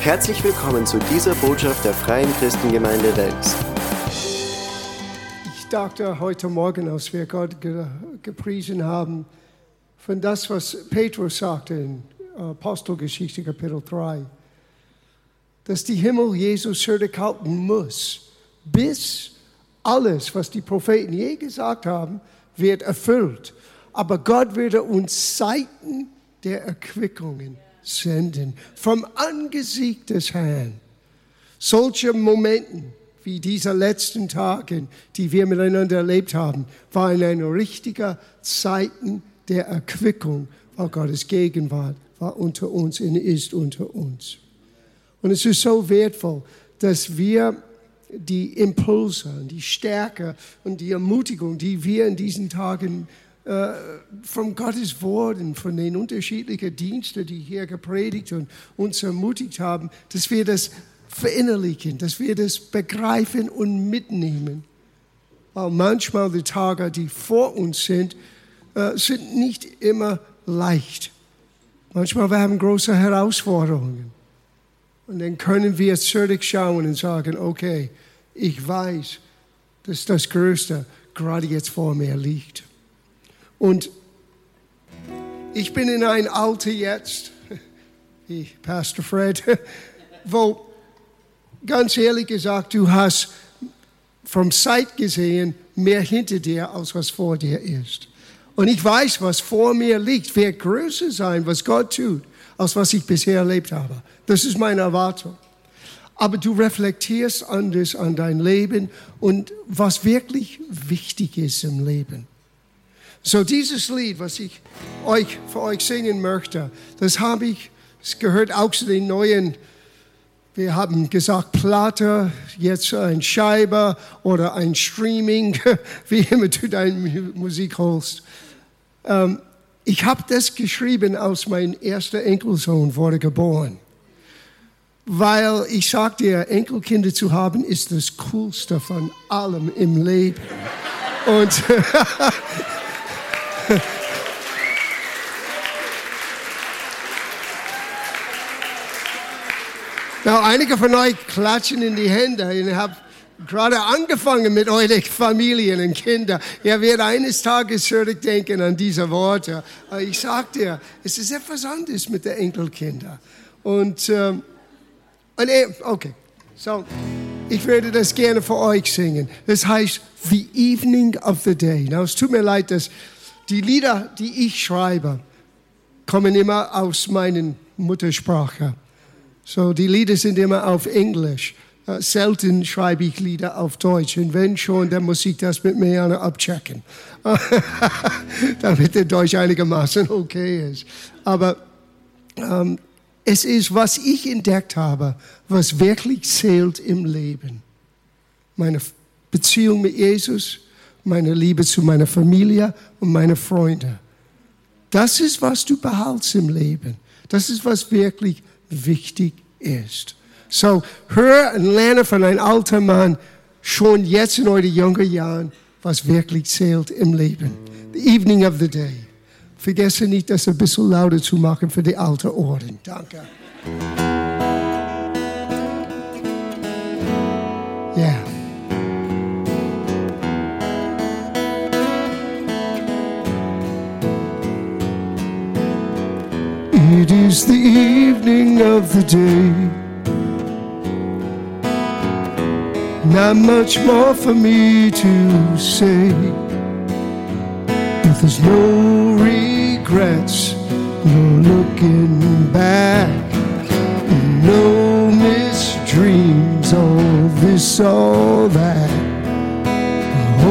Herzlich willkommen zu dieser Botschaft der Freien Christengemeinde Wels. Ich dachte heute Morgen, als wir Gott ge gepriesen haben, von das, was Petrus sagte in Apostelgeschichte Kapitel 3, dass die Himmel Jesus zurückhalten muss, bis alles, was die Propheten je gesagt haben, wird erfüllt. Aber Gott würde uns Zeiten der Erquickungen senden vom Angesicht des Herrn. Solche Momenten wie diese letzten Tage, die wir miteinander erlebt haben, waren eine richtige Zeiten der Erquickung, weil Gottes Gegenwart war unter uns und ist unter uns. Und es ist so wertvoll, dass wir die Impulse, die Stärke und die Ermutigung, die wir in diesen Tagen äh, von Gottes Wort und von den unterschiedlichen Diensten, die hier gepredigt und uns ermutigt haben, dass wir das verinnerlichen, dass wir das begreifen und mitnehmen. Weil manchmal die Tage, die vor uns sind, äh, sind nicht immer leicht. Manchmal wir haben große Herausforderungen. Und dann können wir zurückschauen und sagen, okay, ich weiß, dass das Größte gerade jetzt vor mir liegt. Und ich bin in ein Alter jetzt, wie Pastor Fred, wo ganz ehrlich gesagt, du hast vom Zeit gesehen mehr hinter dir, als was vor dir ist. Und ich weiß, was vor mir liegt, wird größer sein, was Gott tut, als was ich bisher erlebt habe. Das ist meine Erwartung. Aber du reflektierst anders an dein Leben und was wirklich wichtig ist im Leben. So dieses Lied, was ich euch für euch singen möchte, das habe ich, es gehört auch zu den neuen, wir haben gesagt Platte, jetzt ein Scheibe oder ein Streaming, wie immer du deine Musik holst. Ähm, ich habe das geschrieben, als mein erster Enkelsohn wurde geboren. Weil ich sag dir, Enkelkinder zu haben, ist das Coolste von allem im Leben. Und Na, einige von euch klatschen in die Hände. Ihr habt gerade angefangen mit euren Familien und Kindern. Ihr werdet eines Tages zurückdenken an diese Worte. Ich sag dir, es ist etwas anderes mit den Enkelkindern. Und, ähm, und okay, so, ich würde das gerne für euch singen. Das heißt The Evening of the Day. Na, es tut mir leid, dass die Lieder, die ich schreibe, kommen immer aus meiner Muttersprache. So, die Lieder sind immer auf Englisch. Uh, selten schreibe ich Lieder auf Deutsch. Und wenn schon, dann muss ich das mit mir abchecken. Damit der Deutsch einigermaßen okay ist. Aber ähm, es ist, was ich entdeckt habe, was wirklich zählt im Leben. Meine Beziehung mit Jesus, meine Liebe zu meiner Familie und meinen Freunden. Das ist, was du behaltst im Leben. Das ist, was wirklich wichtig ist. So, hör und lerne von einem alten Mann schon jetzt in euren jungen Jahren, was wirklich zählt im Leben. The evening of the day. Vergesse nicht, das ein bisschen lauter zu machen für die alten Ohren. Danke. Yeah. Is the evening of the day. Not much more for me to say. But there's no regrets, no looking back, no missed dreams, all this, all that.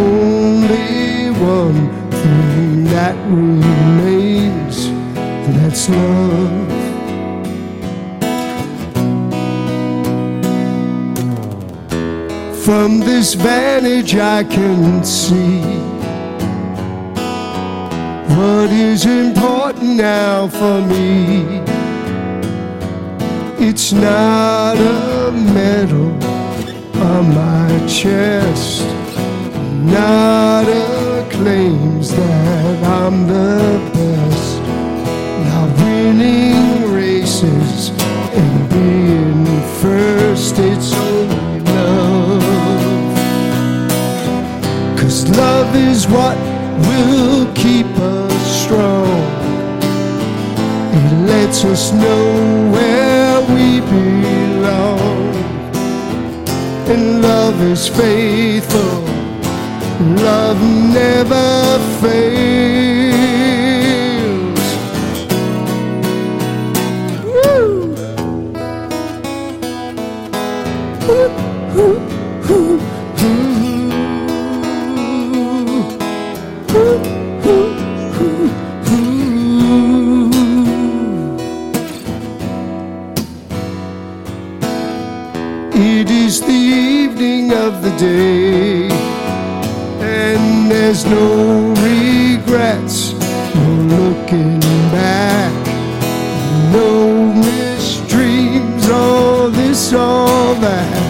Only one thing that remains that's love. From this vantage, I can see what is important now for me. It's not a medal on my chest, not a claims that I'm the best. first it's only love. Cause love is what will keep us strong. It lets us know where we belong. And love is faithful. Love never fails. Evening of the day, and there's no regrets, no looking back, no dreams, all this, all that.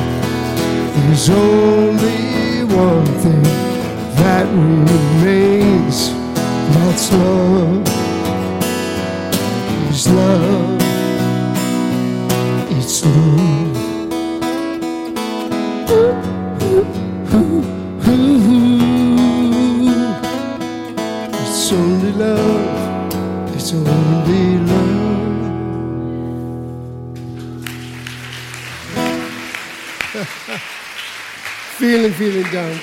There's only one thing that remains, that's love. Is love. Only love. It's only love. vielen, vielen Dank.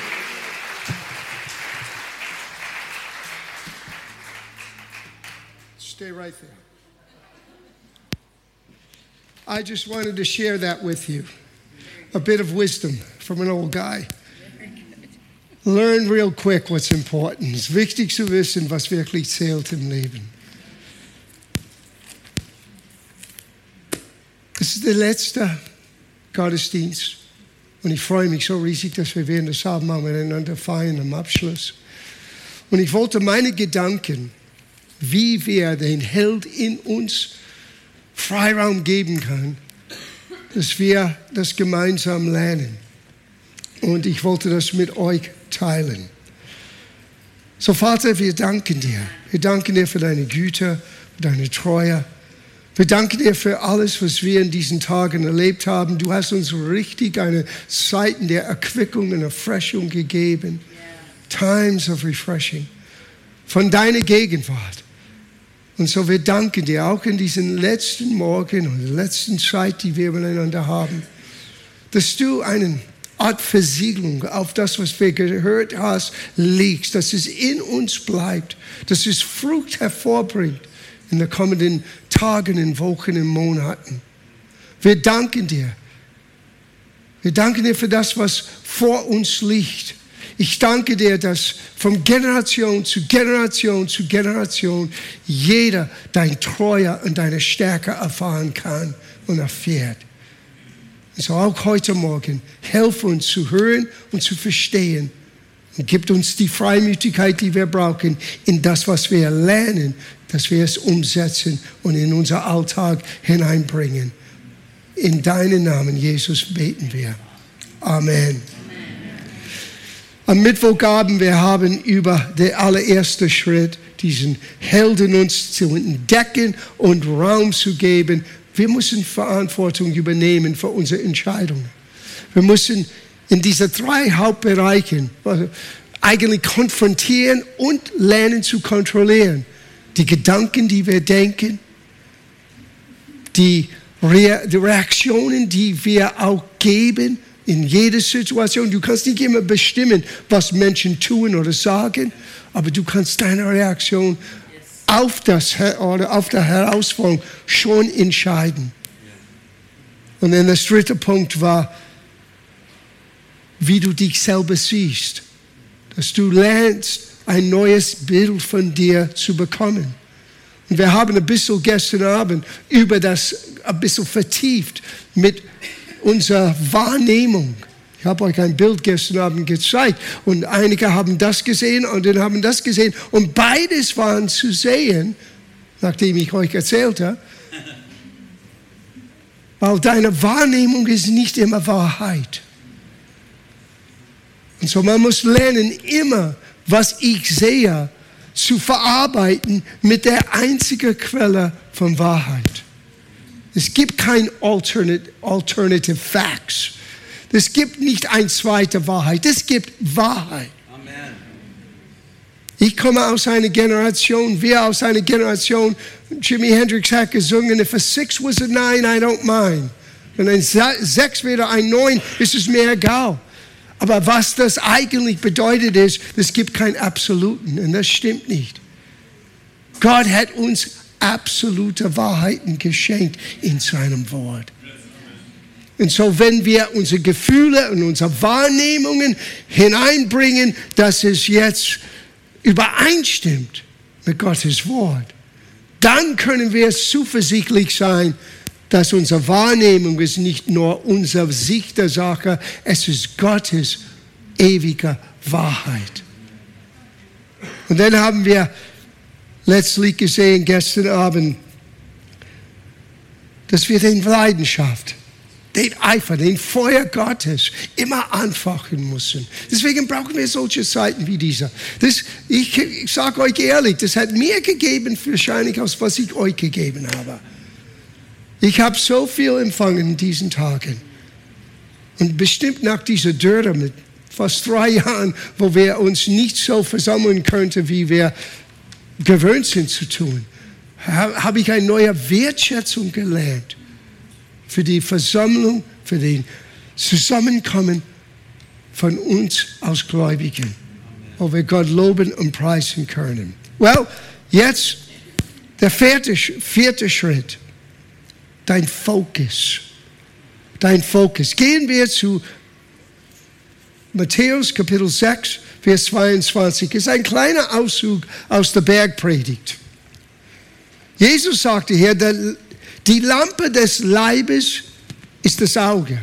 Stay right there. I just wanted to share that with you. A bit of wisdom from an old guy. Learn real quick what's important. Es ist wichtig zu wissen, was wirklich zählt im Leben. Das ist der letzte Gottesdienst. Und ich freue mich so riesig, dass wir während des Abendmahls miteinander feiern am Abschluss. Und ich wollte meine Gedanken, wie wir den Held in uns Freiraum geben können, dass wir das gemeinsam lernen. Und ich wollte das mit euch teilen. So Vater, wir danken dir. Wir danken dir für deine Güte, für deine Treue. Wir danken dir für alles, was wir in diesen Tagen erlebt haben. Du hast uns richtig eine Zeiten der Erquickung und Erfrischung gegeben. Times of refreshing. Von deiner Gegenwart. Und so wir danken dir auch in diesen letzten Morgen und letzten Zeit, die wir miteinander haben, dass du einen Art Versiegelung auf das, was wir gehört hast, legst, dass es in uns bleibt, dass es Frucht hervorbringt in den kommenden Tagen, in Wochen, in Monaten. Wir danken dir. Wir danken dir für das, was vor uns liegt. Ich danke dir, dass von Generation zu Generation zu Generation jeder dein Treue und deine Stärke erfahren kann und erfährt. Und so auch heute Morgen, helf uns zu hören und zu verstehen. Und gibt uns die Freimütigkeit, die wir brauchen, in das, was wir lernen, dass wir es umsetzen und in unser Alltag hineinbringen. In deinen Namen, Jesus, beten wir. Amen. Am Mittwochabend, wir haben über den allerersten Schritt, diesen Helden uns zu entdecken und Raum zu geben. Wir müssen Verantwortung übernehmen für unsere Entscheidungen. Wir müssen in diese drei Hauptbereichen eigentlich konfrontieren und lernen zu kontrollieren. Die Gedanken, die wir denken, die, Re die Reaktionen, die wir auch geben in jeder Situation. Du kannst nicht immer bestimmen, was Menschen tun oder sagen, aber du kannst deine Reaktion auf, das, oder auf der Herausforderung schon entscheiden. Und dann der dritte Punkt war, wie du dich selber siehst. Dass du lernst, ein neues Bild von dir zu bekommen. Und wir haben ein bisschen gestern Abend über das ein bisschen vertieft mit unserer Wahrnehmung. Ich habe euch ein Bild gestern Abend gezeigt und einige haben das gesehen und dann haben das gesehen und beides waren zu sehen, nachdem ich euch erzählte, weil deine Wahrnehmung ist nicht immer Wahrheit. Und so man muss lernen, immer, was ich sehe, zu verarbeiten mit der einzigen Quelle von Wahrheit. Es gibt kein alternate, alternative facts. Es gibt nicht eine zweite Wahrheit. Es gibt Wahrheit. Amen. Ich komme aus einer Generation, wir aus einer Generation, Jimi Hendrix hat gesungen, if a six was a nine, I don't mind. Wenn ein sechs wäre ein neun, ist es mir egal. Aber was das eigentlich bedeutet ist, es gibt keinen Absoluten und das stimmt nicht. Gott hat uns absolute Wahrheiten geschenkt in seinem Wort. Und so, wenn wir unsere Gefühle und unsere Wahrnehmungen hineinbringen, dass es jetzt übereinstimmt mit Gottes Wort, dann können wir zuversichtlich sein, dass unsere Wahrnehmung ist nicht nur unsere Sicht der Sache, es ist Gottes ewige Wahrheit. Und dann haben wir letztlich gesehen gestern Abend, dass wir den Leidenschaft den Eifer, den Feuer Gottes immer anfachen müssen. Deswegen brauchen wir solche Zeiten wie dieser. Das, ich ich sage euch ehrlich, das hat mir gegeben, wahrscheinlich, als was ich euch gegeben habe. Ich habe so viel empfangen in diesen Tagen. Und bestimmt nach dieser Dürre mit fast drei Jahren, wo wir uns nicht so versammeln könnten, wie wir gewöhnt sind zu tun, habe ich eine neue Wertschätzung gelernt für die Versammlung, für den Zusammenkommen von uns als Gläubigen, wo wir Gott loben und preisen können. Well, jetzt der vierte, vierte Schritt, dein Fokus. Dein Fokus. Gehen wir zu Matthäus Kapitel 6, Vers 22. Das ist ein kleiner Auszug aus der Bergpredigt. Jesus sagte hier, die Lampe des Leibes ist das Auge.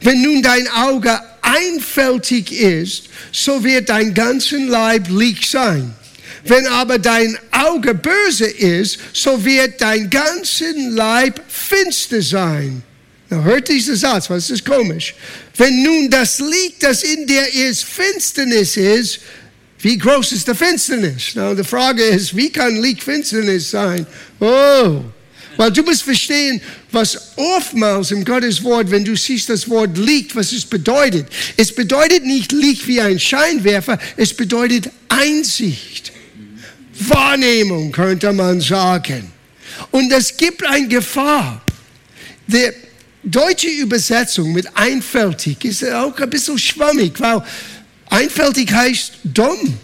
Wenn nun dein Auge einfältig ist, so wird dein ganzen Leib Licht sein. Wenn aber dein Auge böse ist, so wird dein ganzen Leib finster sein. Na, hört dieser Satz, was ist komisch? Wenn nun das Licht, das in dir ist, Finsternis ist, wie groß ist die Finsternis? Na, die Frage ist, wie kann Licht Finsternis sein? Oh, weil du musst verstehen, was oftmals im Gottes Wort, wenn du siehst das Wort Licht, was es bedeutet. Es bedeutet nicht Licht wie ein Scheinwerfer, es bedeutet Einsicht. Wahrnehmung, könnte man sagen. Und es gibt eine Gefahr. Die deutsche Übersetzung mit einfältig ist auch ein bisschen schwammig, weil einfältig heißt dumm.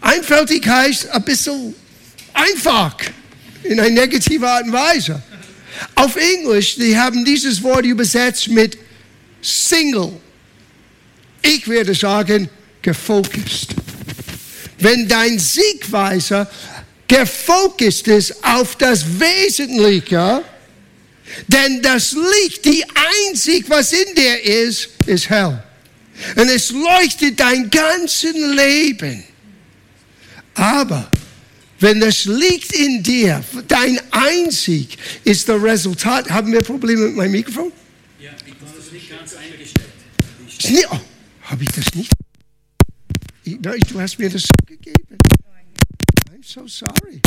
Einfältig heißt ein bisschen einfach in einer negativen Art und Weise. Auf Englisch, die haben dieses Wort übersetzt mit Single. Ich würde sagen, gefokust. Wenn dein Siegweiser gefokust ist auf das Wesentliche, denn das Licht, die einzig, was in dir ist, ist hell. Und es leuchtet dein ganzes Leben. Aber wenn das liegt in dir, dein Einzig ist das Resultat. Haben wir Probleme mit meinem Mikrofon? Ja, ich habe das nicht ganz eingestellt. Oh, habe ich das nicht? Ich, nein, du hast mir das so gegeben. I'm so sorry.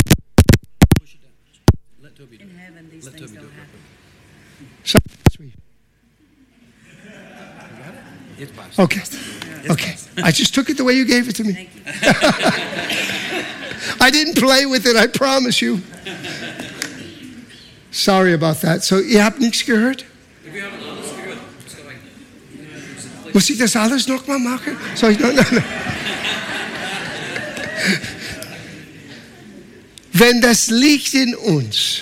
In heaven, these Let things don't happen. So sweet. Okay. Okay. I just took it the way you gave it to me. I didn't play with it, I promise you. Sorry about that. So, ihr habt nichts gehört? Muss ich das alles nochmal machen? Soll ich noch? Nein, nein. Wenn das Licht in uns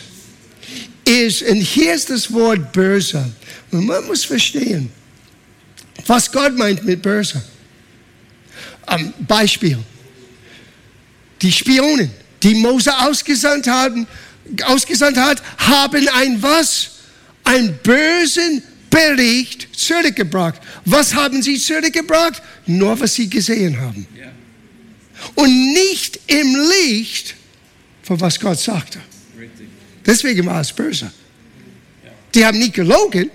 ist, und hier ist das Wort böse, und man muss verstehen, was Gott meint mit böse. Am Beispiel. Die Spionen, die Mose ausgesandt, haben, ausgesandt hat, haben ein was? Ein bösen Bericht zurückgebracht. Was haben sie zurückgebracht? Nur was sie gesehen haben. Ja. Und nicht im Licht, von was Gott sagte. Richtig. Deswegen war es böse. Die haben nicht gelogen.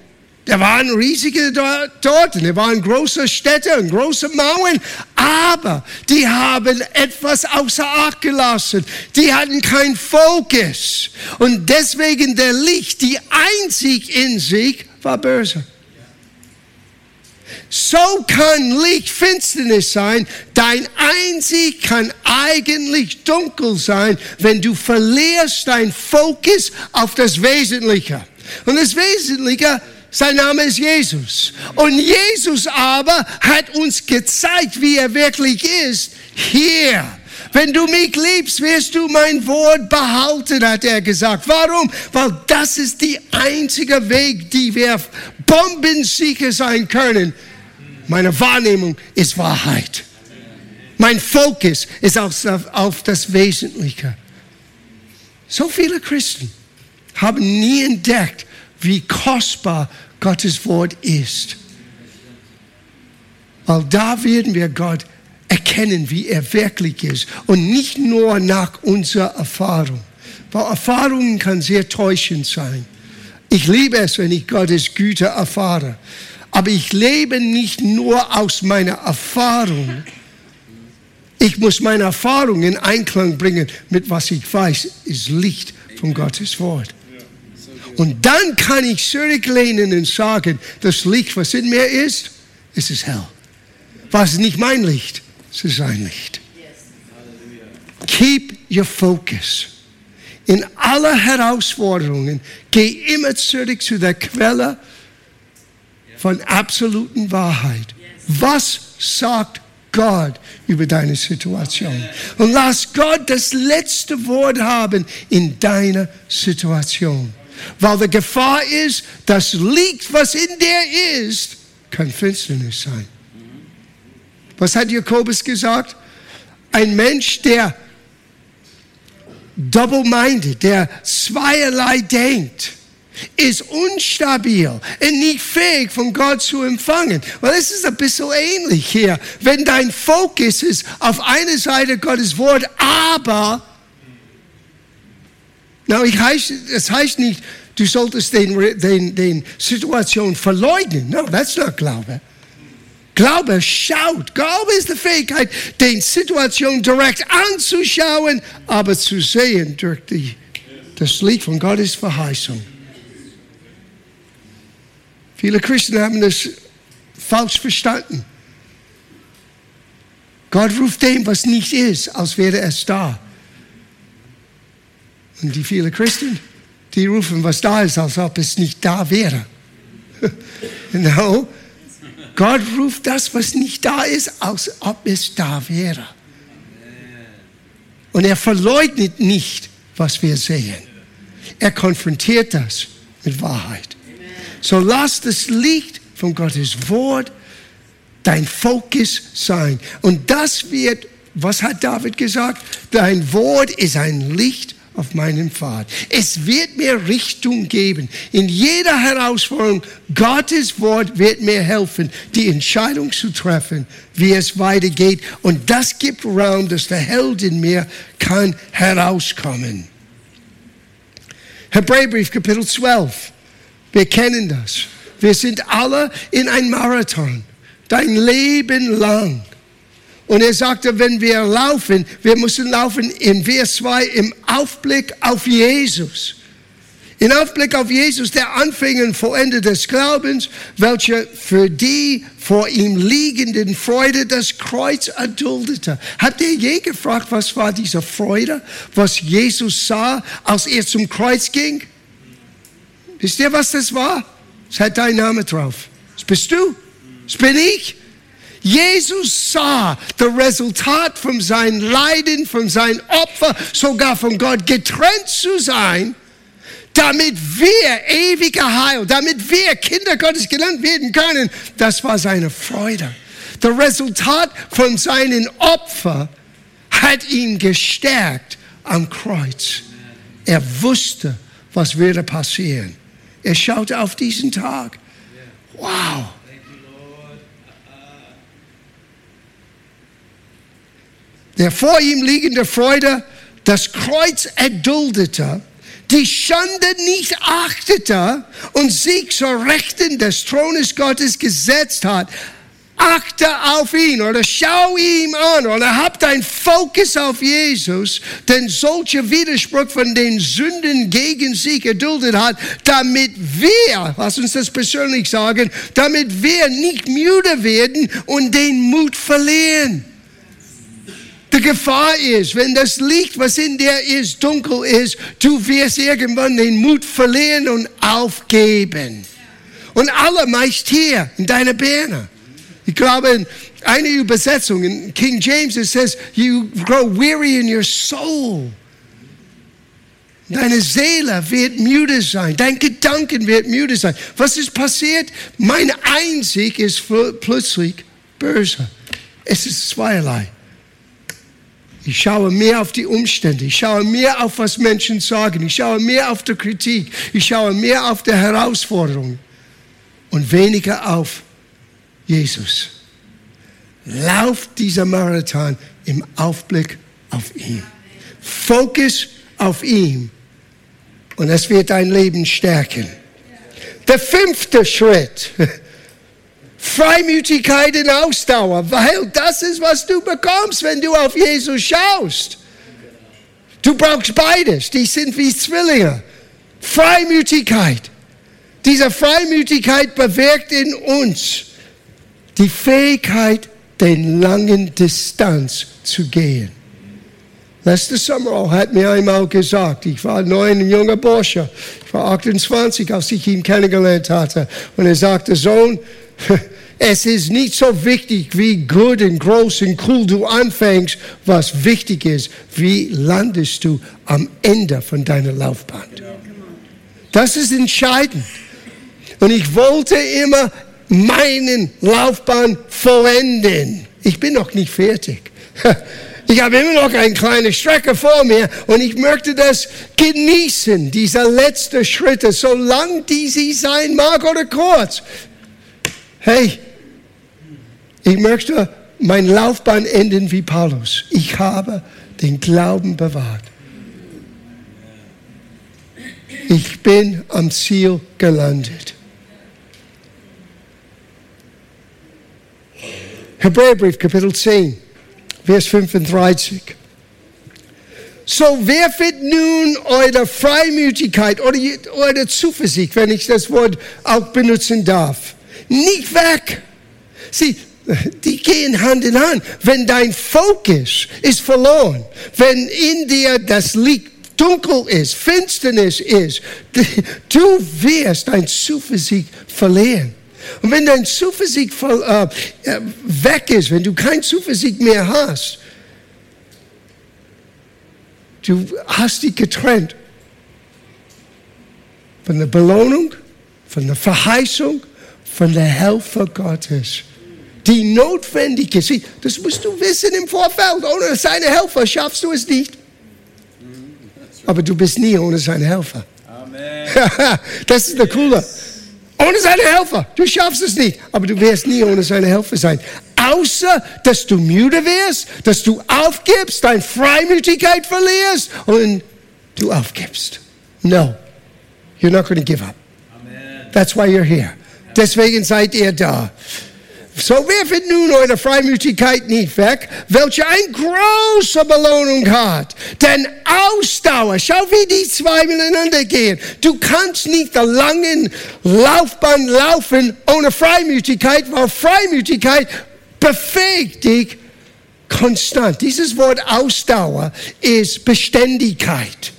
Da waren riesige dort, da waren große Städte und große Mauern, aber die haben etwas außer Acht gelassen. Die hatten keinen Fokus. Und deswegen der Licht, die einzig in sich, war böse. So kann Licht Finsternis sein. Dein Einzig kann eigentlich dunkel sein, wenn du verlierst dein Fokus auf das Wesentliche. Und das Wesentliche, sein Name ist Jesus. Und Jesus aber hat uns gezeigt, wie er wirklich ist, hier. Wenn du mich liebst, wirst du mein Wort behalten, hat er gesagt. Warum? Weil das ist die einzige Weg, die wir bombensicher sein können. Meine Wahrnehmung ist Wahrheit. Mein Fokus ist auf, auf das Wesentliche. So viele Christen haben nie entdeckt, wie kostbar Gottes Wort ist. Weil da werden wir Gott erkennen, wie er wirklich ist und nicht nur nach unserer Erfahrung. Weil Erfahrungen kann sehr täuschend sein. Ich liebe es, wenn ich Gottes Güte erfahre. Aber ich lebe nicht nur aus meiner Erfahrung. Ich muss meine Erfahrung in Einklang bringen mit was ich weiß, ist Licht von Gottes Wort. Und dann kann ich zurücklehnen und sagen, das Licht, was in mir ist, ist es hell. Was ist nicht mein Licht, es ist sein Licht. Keep your focus. In aller Herausforderungen, geh immer zurück zu der Quelle von absoluten Wahrheit. Was sagt Gott über deine Situation? Und lass Gott das letzte Wort haben in deiner Situation. Weil die Gefahr ist, das Licht, was in dir ist, kann Finsternis sein. Was hat Jakobus gesagt? Ein Mensch, der double-minded, der zweierlei denkt, ist unstabil und nicht fähig von Gott zu empfangen. Weil es ist ein bisschen ähnlich hier. Wenn dein Fokus ist auf einer Seite Gottes Wort, aber na, ich heiß, das heißt nicht, du solltest den, den, den Situation verleugnen. No, that's not Glaube. Glaube schaut. Glaube ist die Fähigkeit, den Situation direkt anzuschauen, aber zu sehen durch die, das Lied von Gottes Verheißung. Viele Christen haben das falsch verstanden. Gott ruft dem, was nicht ist, als wäre es da. Und die vielen Christen, die rufen, was da ist, als ob es nicht da wäre. no, Gott ruft das, was nicht da ist, als ob es da wäre. Und er verleugnet nicht, was wir sehen. Er konfrontiert das mit Wahrheit. So lass das Licht von Gottes Wort dein Fokus sein. Und das wird, was hat David gesagt? Dein Wort ist ein Licht auf meinen Pfad. Es wird mir Richtung geben. In jeder Herausforderung, Gottes Wort wird mir helfen, die Entscheidung zu treffen, wie es weitergeht. Und das gibt Raum, dass der Held in mir kann herauskommen. Hebräerbrief, Kapitel 12. Wir kennen das. Wir sind alle in ein Marathon. Dein Leben lang. Und er sagte, wenn wir laufen, wir müssen laufen in Vers 2 im Aufblick auf Jesus. In Aufblick auf Jesus, der Anfänger und Vollender des Glaubens, welcher für die vor ihm liegenden Freude das Kreuz erduldete. Habt ihr je gefragt, was war diese Freude, was Jesus sah, als er zum Kreuz ging? Wisst ihr, was das war? Es hat dein Name drauf. Das bist du. Das bin ich. Jesus sah das Resultat von seinem Leiden, von seinem Opfer, sogar von Gott getrennt zu sein, damit wir ewige Heil, damit wir Kinder Gottes genannt werden können. Das war seine Freude. Das Resultat von seinem Opfer hat ihn gestärkt am Kreuz. Er wusste, was würde passieren. Er schaute auf diesen Tag. Wow. Der vor ihm liegende Freude das Kreuz erduldete, die Schande nicht achtete und sich zur Rechten des Thrones Gottes gesetzt hat, achte auf ihn oder schau ihm an oder hab dein Fokus auf Jesus, denn solcher Widerspruch von den Sünden gegen sich erduldet hat, damit wir, lass uns das persönlich sagen, damit wir nicht müde werden und den Mut verlieren. Die Gefahr ist, wenn das Licht, was in dir ist, dunkel ist, du wirst irgendwann den Mut verlieren und aufgeben. Und alle meist hier in deiner Birne. Ich glaube, in einer Übersetzung, in King James, it says, you grow weary in your soul. Deine Seele wird müde sein, dein Gedanken wird müde sein. Was ist passiert? Mein Einzig ist plötzlich böse. Es ist zweierlei. Ich schaue mehr auf die Umstände. Ich schaue mehr auf, was Menschen sagen. Ich schaue mehr auf die Kritik. Ich schaue mehr auf die Herausforderungen und weniger auf Jesus. Lauf dieser Marathon im Aufblick auf ihn. Fokus auf ihn. Und es wird dein Leben stärken. Der fünfte Schritt. Freimütigkeit und Ausdauer, weil das ist, was du bekommst, wenn du auf Jesus schaust. Du brauchst beides, die sind wie Zwillinge. Freimütigkeit. Diese Freimütigkeit bewirkt in uns die Fähigkeit, den langen Distanz zu gehen. Letzte Sommer hat mir einmal gesagt, ich war neun, ein junger Bursche, ich war 28, als ich ihn kennengelernt hatte. Und er sagte, Sohn, es ist nicht so wichtig, wie gut und groß und cool du anfängst. Was wichtig ist, wie landest du am Ende von deiner Laufbahn. Das ist entscheidend. Und ich wollte immer meinen Laufbahn vollenden. Ich bin noch nicht fertig. Ich habe immer noch eine kleine Strecke vor mir und ich möchte das genießen, diese letzte Schritte, so lang die sie sein mag oder kurz. Hey, ich möchte mein Laufbahn enden wie Paulus. Ich habe den Glauben bewahrt. Ich bin am Ziel gelandet. Hebräerbrief, Kapitel 10, Vers 35. So werfet nun eure Freimütigkeit oder eure Zuversicht, wenn ich das Wort auch benutzen darf, nicht weg. Sieh, die gehen Hand in Hand. Wenn dein Fokus ist verloren, wenn in dir das Licht dunkel ist, Finsternis ist, du wirst dein Zuversicht verlieren. Und wenn dein Zuversicht äh, äh, weg ist, wenn du kein Zuversicht mehr hast, du hast dich getrennt von der Belohnung, von der Verheißung, von der Helfer Gottes, die notwendig ist. Das musst du wissen im Vorfeld. Ohne seine Helfer schaffst du es nicht. Aber du bist nie ohne seine Helfer. Amen. das ist der Coole. Ohne seine Helfer. Du schaffst es nicht. Aber du wirst nie ohne seine Helfer sein. Außer, dass du müde wirst, dass du aufgibst, deine Freimütigkeit verlierst und du aufgibst. No. You're not going to give up. Amen. That's why you're here. Deswegen seid ihr da. So werfet nun eure Freimütigkeit nicht weg, welche eine große Belohnung hat. Denn Ausdauer, schau wie die zwei miteinander gehen. Du kannst nicht der langen Laufbahn laufen ohne Freimütigkeit, weil Freimütigkeit befähigt dich konstant. Dieses Wort Ausdauer ist Beständigkeit.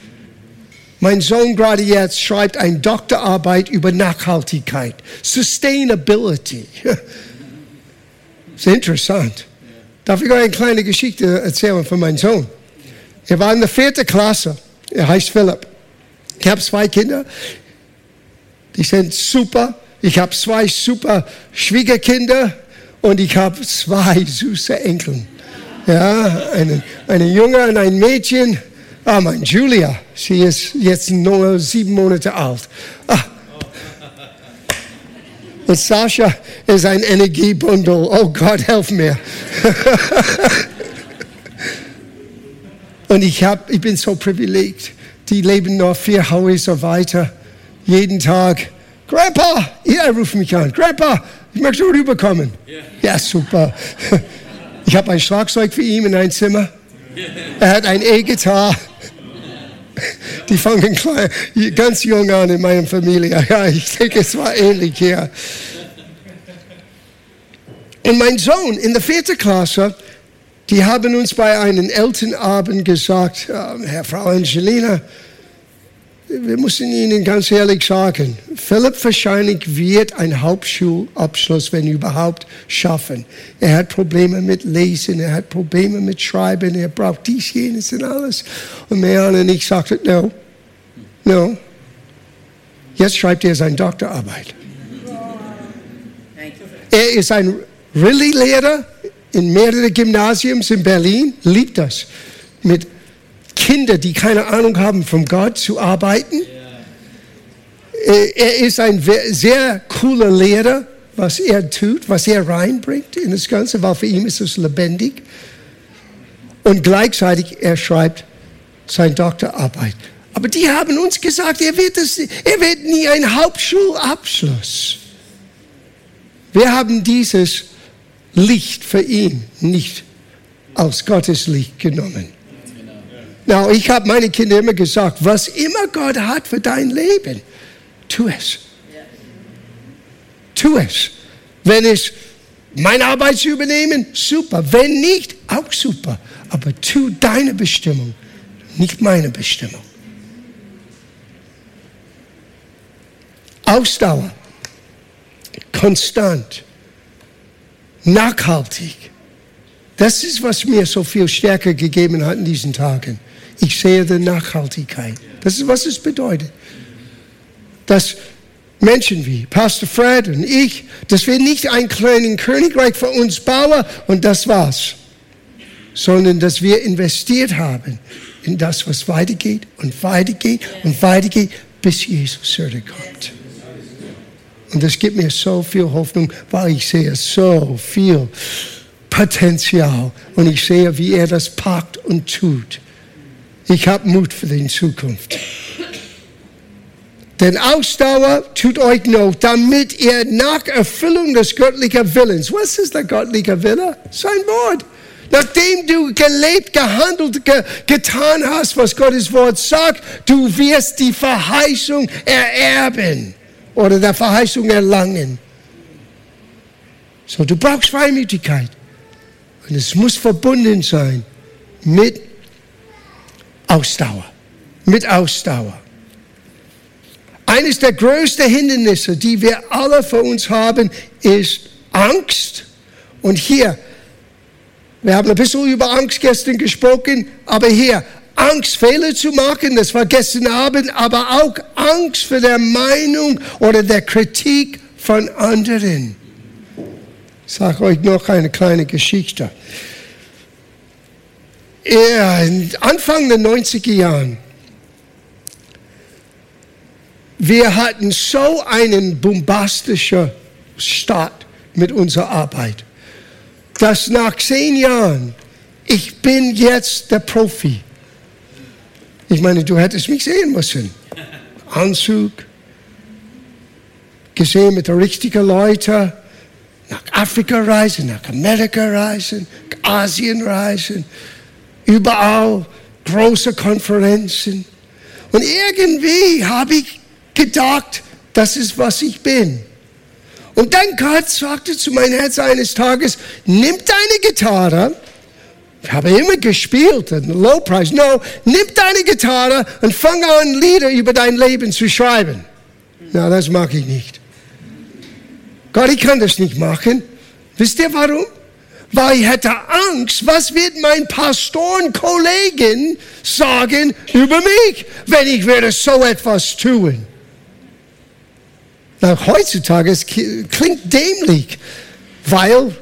Mein Sohn gerade jetzt schreibt eine Doktorarbeit über Nachhaltigkeit, Sustainability. Sehr interessant. Darf ich euch eine kleine Geschichte erzählen von meinem Sohn? Er war in der vierten Klasse. Er heißt Philipp. Ich habe zwei Kinder. Die sind super. Ich habe zwei super Schwiegerkinder und ich habe zwei süße Enkel. Ja, eine, eine Junge und ein Mädchen. Ah, mein Julia, sie ist jetzt nur sieben Monate alt. Ah, und Sascha ist ein Energiebündel. Oh Gott, helf mir. Und ich, hab, ich bin so privilegiert. Die leben noch vier Häuser weiter. Jeden Tag. Grandpa, ja, er ruft mich an. Grandpa, ich möchte rüberkommen. Ja, super. Ich habe ein Schlagzeug für ihn in ein Zimmer. Er hat ein E-Gitarre. Die fangen ganz jung an in meiner Familie. Ja, ich denke, es war ähnlich hier. Und mein Sohn in der vierten Klasse, die haben uns bei einem Elternabend gesagt, äh, Herr Frau Angelina, wir müssen Ihnen ganz ehrlich sagen, Philipp wahrscheinlich wird einen Hauptschulabschluss, wenn überhaupt, schaffen. Er hat Probleme mit Lesen, er hat Probleme mit Schreiben, er braucht dies, jenes und alles. Und Mehan und ich sagten, no, no. Jetzt schreibt er seine Doktorarbeit. Er ist ein Rallye-Lehrer in mehreren Gymnasiums in Berlin, liebt das. Mit Kinder, die keine Ahnung haben von Gott, zu arbeiten. Er ist ein sehr cooler Lehrer, was er tut, was er reinbringt in das Ganze, weil für ihn ist es lebendig. Und gleichzeitig, er schreibt seine Doktorarbeit. Aber die haben uns gesagt, er wird, das, er wird nie einen Hauptschulabschluss. Wir haben dieses Licht für ihn nicht aus Gottes Licht genommen. Now, ich habe meine Kinder immer gesagt, was immer Gott hat für dein Leben, tu es. Tu es. Wenn es meine Arbeit zu übernehmen, super. Wenn nicht, auch super. Aber tu deine Bestimmung, nicht meine Bestimmung. Ausdauer, konstant, nachhaltig. Das ist, was mir so viel Stärke gegeben hat in diesen Tagen. Ich sehe die Nachhaltigkeit. Das ist, was es bedeutet. Dass Menschen wie Pastor Fred und ich, dass wir nicht ein kleines Königreich für uns bauen und das war's, sondern dass wir investiert haben in das, was weitergeht und weitergeht und weitergeht, bis Jesus zurückkommt. Und das gibt mir so viel Hoffnung, weil ich sehe so viel Potenzial und ich sehe, wie er das packt und tut. Ich habe Mut für die Zukunft. Denn Ausdauer tut euch Not, damit ihr nach Erfüllung des göttlichen Willens, was ist der göttliche Wille? Sein Wort. Nachdem du gelebt, gehandelt, ge getan hast, was Gottes Wort sagt, du wirst die Verheißung ererben oder der Verheißung erlangen. So, du brauchst Freimütigkeit. Und es muss verbunden sein mit Ausdauer. Mit Ausdauer. Eines der größten Hindernisse, die wir alle vor uns haben, ist Angst. Und hier, wir haben ein bisschen über Angst gestern gesprochen, aber hier, Angst, Fehler zu machen, das war gestern Abend, aber auch Angst vor der Meinung oder der Kritik von anderen. Ich sage euch noch eine kleine Geschichte Anfang der 90er Jahren, wir hatten so einen bombastischen Start mit unserer Arbeit, dass nach zehn Jahren, ich bin jetzt der Profi. Ich meine, du hättest mich sehen müssen. Anzug, gesehen mit den richtigen Leuten, nach Afrika reisen, nach Amerika reisen, Asien reisen überall große Konferenzen. Und irgendwie habe ich gedacht, das ist, was ich bin. Und dann Gott sagte zu meinem Herz eines Tages, nimm deine Gitarre, ich habe immer gespielt, Low Price, no, nimm deine Gitarre und fang an, Lieder über dein Leben zu schreiben. Na, das mag ich nicht. Gott, ich kann das nicht machen. Wisst ihr warum? weil ich hätte Angst, was wird mein Pastorenkollegen sagen über mich, wenn ich würde so etwas tun. Na, heutzutage es klingt dämlich, weil,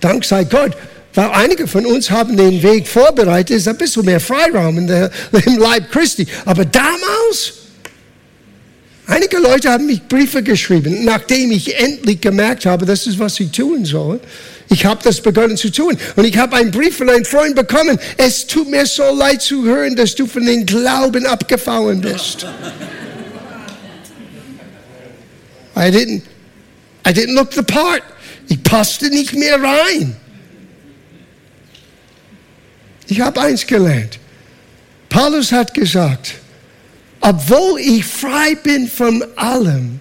dank sei Gott, weil einige von uns haben den Weg vorbereitet, ist ein bisschen mehr Freiraum in der, im Leib Christi. Aber damals, einige Leute haben mich Briefe geschrieben, nachdem ich endlich gemerkt habe, das ist, was ich tun soll. Ich habe das begonnen zu tun. Und ich habe einen Brief von einem Freund bekommen. Es tut mir so leid zu hören, dass du von den Glauben abgefallen bist. I didn't, I didn't look the part. Ich passte nicht mehr rein. Ich habe eins gelernt. Paulus hat gesagt, obwohl ich frei bin von allem,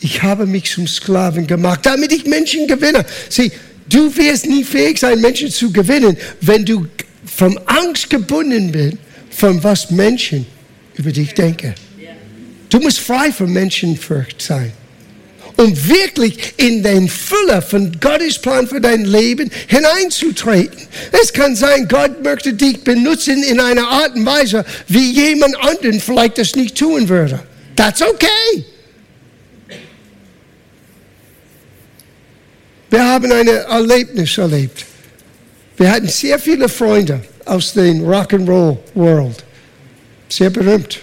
ich habe mich zum Sklaven gemacht, damit ich Menschen gewinne. Sieh, du wirst nie fähig sein, Menschen zu gewinnen, wenn du von Angst gebunden bist, von was Menschen über dich denken. Du musst frei von Menschenfurcht sein um wirklich in den Fülle von Gottes Plan für dein Leben hineinzutreten. Es kann sein, Gott möchte dich benutzen in einer Art und Weise, wie jemand anderen vielleicht das nicht tun würde. That's okay. Wir haben ein Erlebnis erlebt. Wir hatten sehr viele Freunde aus dem Rock'n'Roll World. Sehr berühmt.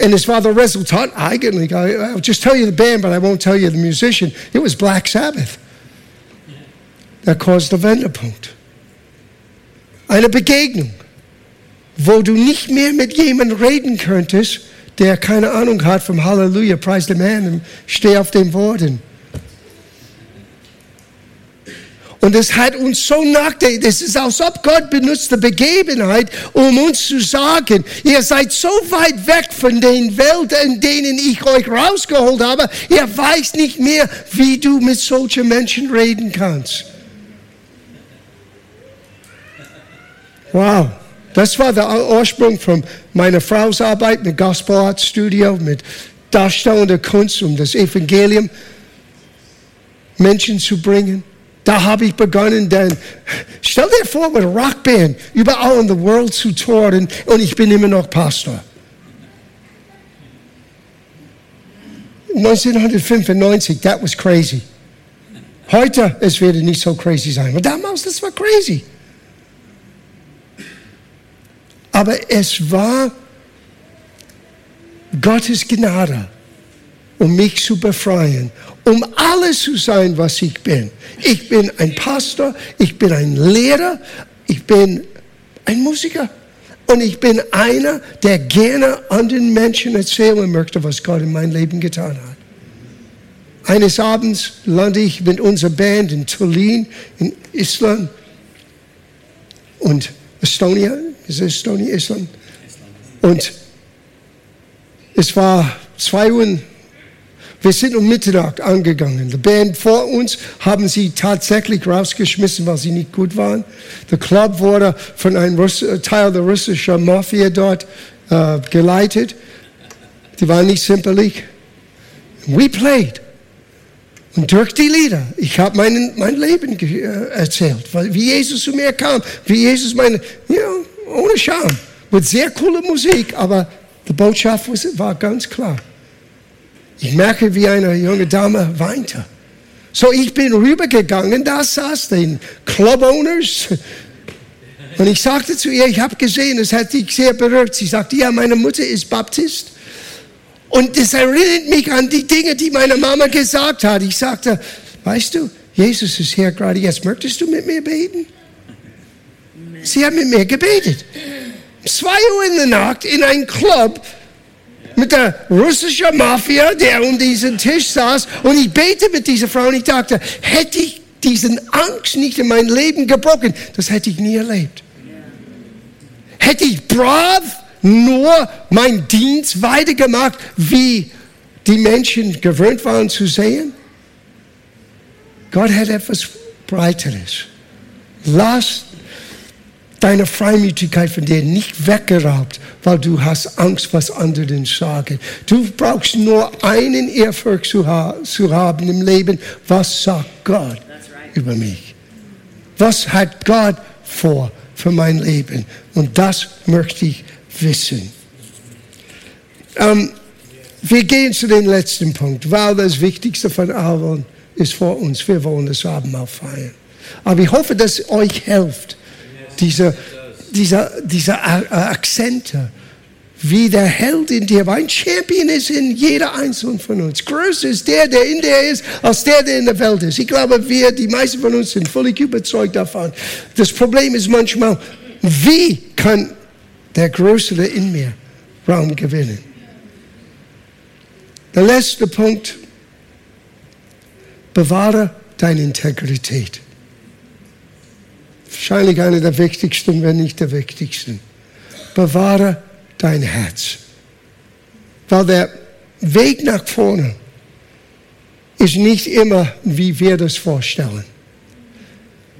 And his father es war das Resultat eigentlich, I'll just tell you the band, but I won't tell you the musician. It was Black Sabbath. That caused the Wendepunkt. Eine Begegnung, wo du nicht mehr mit jemandem reden könntest, der keine Ahnung hat vom Halleluja, preis dem Herrn, steh auf den Worten. Und es hat uns so nachgedacht, es ist, als ob Gott benutzt die Begebenheit, um uns zu sagen, ihr seid so weit weg von den Welten, in denen ich euch rausgeholt habe, ihr weißt nicht mehr, wie du mit solchen Menschen reden kannst. Wow. Das war der Ursprung von meiner Frau's Arbeit mit Gospel Art Studio, mit darstellender Kunst, um das Evangelium Menschen zu bringen. Da habe ich begonnen, denn stell dir vor, mit Rockband überall in der Welt zu touren und ich bin immer noch Pastor. 1995, that was crazy. Heute, es werde nicht so crazy sein. Aber damals, das war crazy. Aber es war Gottes Gnade um mich zu befreien, um alles zu sein, was ich bin. Ich bin ein Pastor, ich bin ein Lehrer, ich bin ein Musiker. Und ich bin einer, der gerne anderen Menschen erzählen möchte, was Gott in meinem Leben getan hat. Eines Abends lande ich mit unserer Band in Tallinn, in Island und Estonia. Ist es Estonia, Island? Und es war zwei Uhr wir sind um Mitternacht angegangen. Die Band vor uns haben sie tatsächlich rausgeschmissen, weil sie nicht gut waren. Der Club wurde von einem Russ äh, Teil der russischen Mafia dort äh, geleitet. Die waren nicht simpelig. We played. Und durch die Lieder, ich habe mein, mein Leben äh, erzählt, wie Jesus zu mir kam, wie Jesus meine, you know, ohne Scham, mit sehr cooler Musik, aber die Botschaft war ganz klar. Ich merke, wie eine junge Dame weinte. So, ich bin rübergegangen, da saß den Club Owners. Und ich sagte zu ihr, ich habe gesehen, es hat dich sehr berührt. Sie sagte, ja, meine Mutter ist Baptist. Und das erinnert mich an die Dinge, die meine Mama gesagt hat. Ich sagte, weißt du, Jesus ist hier gerade jetzt. Möchtest du mit mir beten? Sie hat mit mir gebetet. Zwei Uhr in der Nacht in einem Club mit der russischen Mafia, der um diesen Tisch saß. Und ich bete mit dieser Frau und ich dachte, hätte ich diesen Angst nicht in mein Leben gebrochen, das hätte ich nie erlebt. Hätte ich brav nur meinen Dienst weitergemacht, wie die Menschen gewöhnt waren zu sehen? Gott hat etwas Breiteres. Lass deine Freimütigkeit von dir nicht weggeraubt, weil du hast Angst, was andere sagen. Du brauchst nur einen Erfolg zu, ha zu haben im Leben. Was sagt Gott right. über mich? Was hat Gott vor für mein Leben? Und das möchte ich wissen. Ähm, wir gehen zu dem letzten Punkt, weil das Wichtigste von allen ist vor uns. Wir wollen das Abendmahl feiern. Aber ich hoffe, dass es euch hilft diese, diese, diese Akzente, wie der Held in dir war. Ein Champion ist in jeder einzelnen von uns. Größer ist der, der in dir ist, als der, der in der Welt ist. Ich glaube, wir, die meisten von uns, sind völlig überzeugt davon. Das Problem ist manchmal, wie kann der Größere in mir Raum gewinnen? Der letzte Punkt bewahre deine Integrität. Wahrscheinlich einer der wichtigsten, wenn nicht der wichtigsten. Bewahre dein Herz. Weil der Weg nach vorne ist nicht immer, wie wir das vorstellen.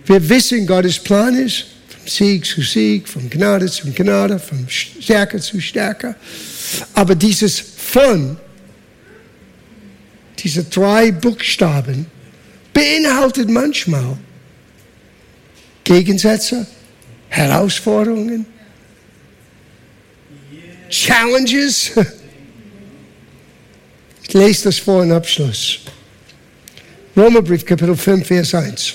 Wir wissen, Gottes Plan ist, von Sieg zu Sieg, von Gnade zu Gnade, von Stärke zu Stärke. Aber dieses von, diese drei Buchstaben, beinhaltet manchmal Gegensätze, Herausforderungen, Challenges. Ich lese das vor in Abschluss. Römerbrief, Kapitel 5, Vers 1.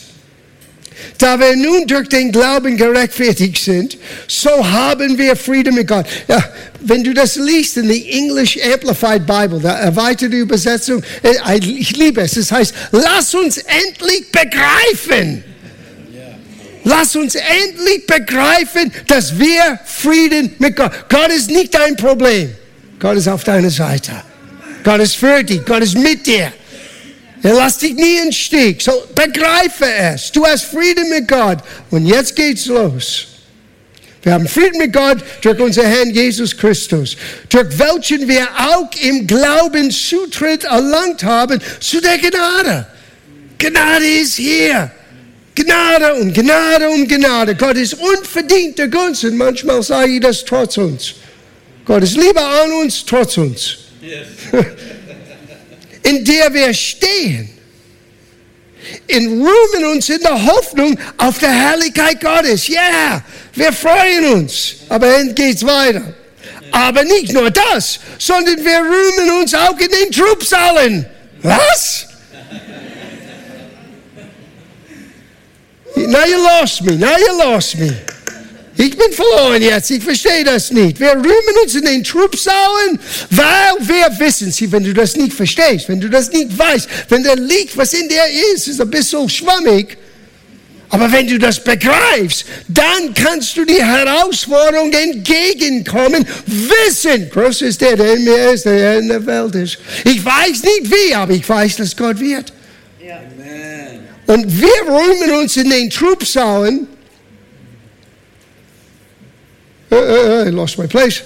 Da wir nun durch den Glauben gerechtfertigt sind, so haben wir Frieden mit Gott. Ja, wenn du das liest in die English Amplified Bible, der erweiterte Übersetzung, äh, ich liebe es. Es heißt, lass uns endlich begreifen. Lass uns endlich begreifen, dass wir Frieden mit Gott. Gott ist nicht dein Problem. Gott ist auf deiner Seite. Gott ist für dich. Gott ist mit dir. Er lässt dich nie in Stich. So begreife es. Du hast Frieden mit Gott. Und jetzt geht's los. Wir haben Frieden mit Gott durch unseren Herrn Jesus Christus, durch welchen wir auch im Glauben Zutritt erlangt haben zu der Gnade. Gnade ist hier. Gnade und Gnade und Gnade. Gott ist unverdienter Gunst und manchmal sage ich das trotz uns. Gott ist lieber an uns, trotz uns. Yes. in der wir stehen. In rühmen uns in der Hoffnung auf der Herrlichkeit Gottes. Ja, yeah, wir freuen uns. Aber dann geht's weiter. Aber nicht nur das, sondern wir rühmen uns auch in den Trubsallen. Was? Now you lost me. Now you lost me. Ich bin verloren jetzt, ich verstehe das nicht. Wir rühmen uns in den Trubsauen, weil wir wissen, sie, wenn du das nicht verstehst, wenn du das nicht weißt, wenn da liegt, was in dir ist, ist ein bisschen schwammig. Aber wenn du das begreifst, dann kannst du die Herausforderung entgegenkommen, wissen, groß ist der, der in mir ist, der in der Welt ist. Ich weiß nicht wie, aber ich weiß, dass Gott wird. Ja. Und wir rühmen uns in den Trubsauen, uh, uh, I lost my place.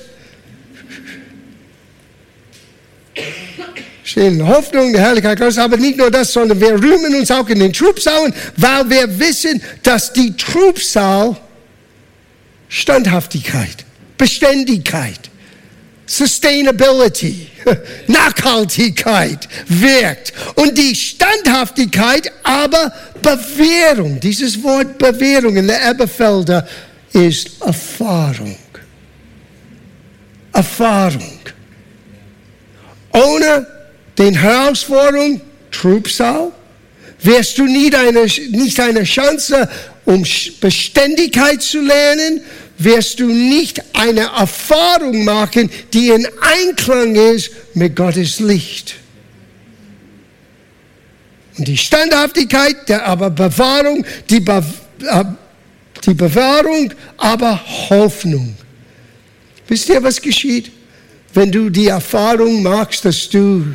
Stehen in Hoffnung, der Herrlichkeit Gottes, aber nicht nur das, sondern wir rühmen uns auch in den Trubsauen, weil wir wissen, dass die Trubsal Standhaftigkeit, Beständigkeit, Sustainability, Nachhaltigkeit wirkt. Und die Standhaftigkeit, aber Bewährung, dieses Wort Bewährung in der Elberfelder ist Erfahrung. Erfahrung. Ohne den Herausforderung, Trubsal, wirst du nie deine, nicht eine Chance, um Beständigkeit zu lernen, wirst du nicht eine Erfahrung machen, die in Einklang ist mit Gottes Licht. Und die Standhaftigkeit, der aber Bewahrung, die Be äh, die Bewahrung, aber Hoffnung. Wisst ihr, was geschieht? Wenn du die Erfahrung machst, dass du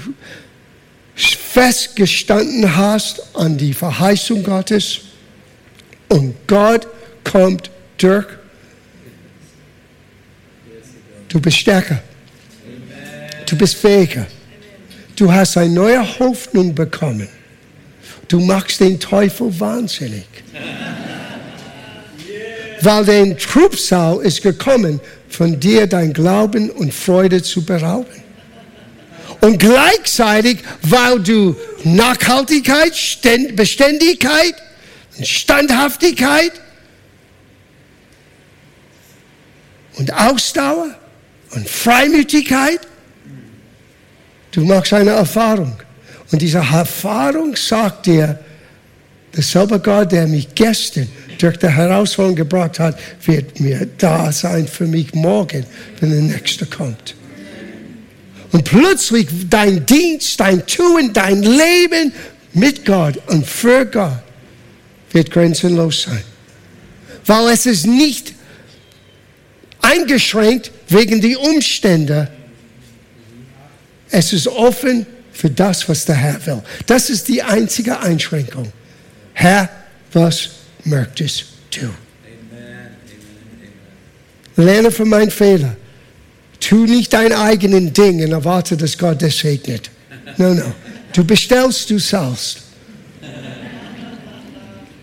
festgestanden hast an die Verheißung Gottes und Gott kommt durch. Du bist stärker. Du bist fähiger. Du hast eine neue Hoffnung bekommen. Du machst den Teufel wahnsinnig weil dein Trubsal ist gekommen, von dir dein Glauben und Freude zu berauben. Und gleichzeitig, weil du Nachhaltigkeit, Beständigkeit, Standhaftigkeit und Ausdauer und Freimütigkeit, du machst eine Erfahrung. Und diese Erfahrung sagt dir, derselbe Gott, der mich gestern durch die Herausforderung gebracht hat, wird mir da sein für mich morgen, wenn der Nächste kommt. Und plötzlich dein Dienst, dein Tun, dein Leben mit Gott und für Gott wird grenzenlos sein. Weil es ist nicht eingeschränkt wegen der Umstände. Es ist offen für das, was der Herr will. Das ist die einzige Einschränkung. Herr, was möchtest du? Lerne von meinen Fehlern. Tu nicht dein eigenen Ding und erwarte, dass Gott das segnet. No, no. Du bestellst, du zahlst.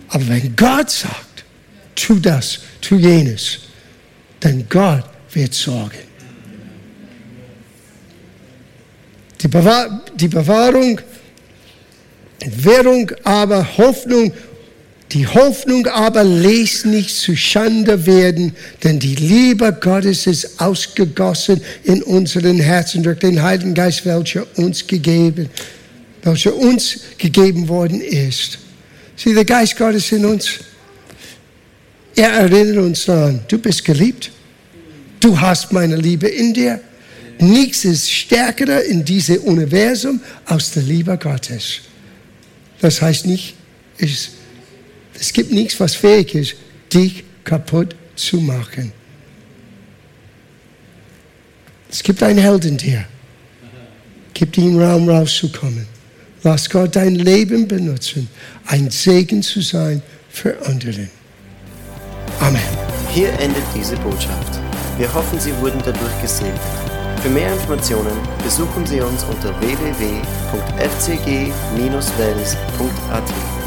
Aber wenn Gott sagt, tu das, tu jenes, dann Gott wird sorgen. Die, Bewahr die Bewahrung, Währung aber Hoffnung die Hoffnung aber lässt nicht zu Schande werden, denn die Liebe Gottes ist ausgegossen in unseren Herzen durch den Heiligen Geist, welcher uns gegeben, welcher uns gegeben worden ist. Sieh, der Geist Gottes in uns. Er erinnert uns daran, du bist geliebt. Du hast meine Liebe in dir. Nichts ist stärker in diesem Universum als die Liebe Gottes. Das heißt nicht, es es gibt nichts, was fähig ist, dich kaputt zu machen. Es gibt einen Held in dir. Gib ihm Raum rauszukommen. Lass Gott dein Leben benutzen, ein Segen zu sein für andere. Amen. Hier endet diese Botschaft. Wir hoffen, Sie wurden dadurch gesegnet. Für mehr Informationen besuchen Sie uns unter www.fcg-wells.at.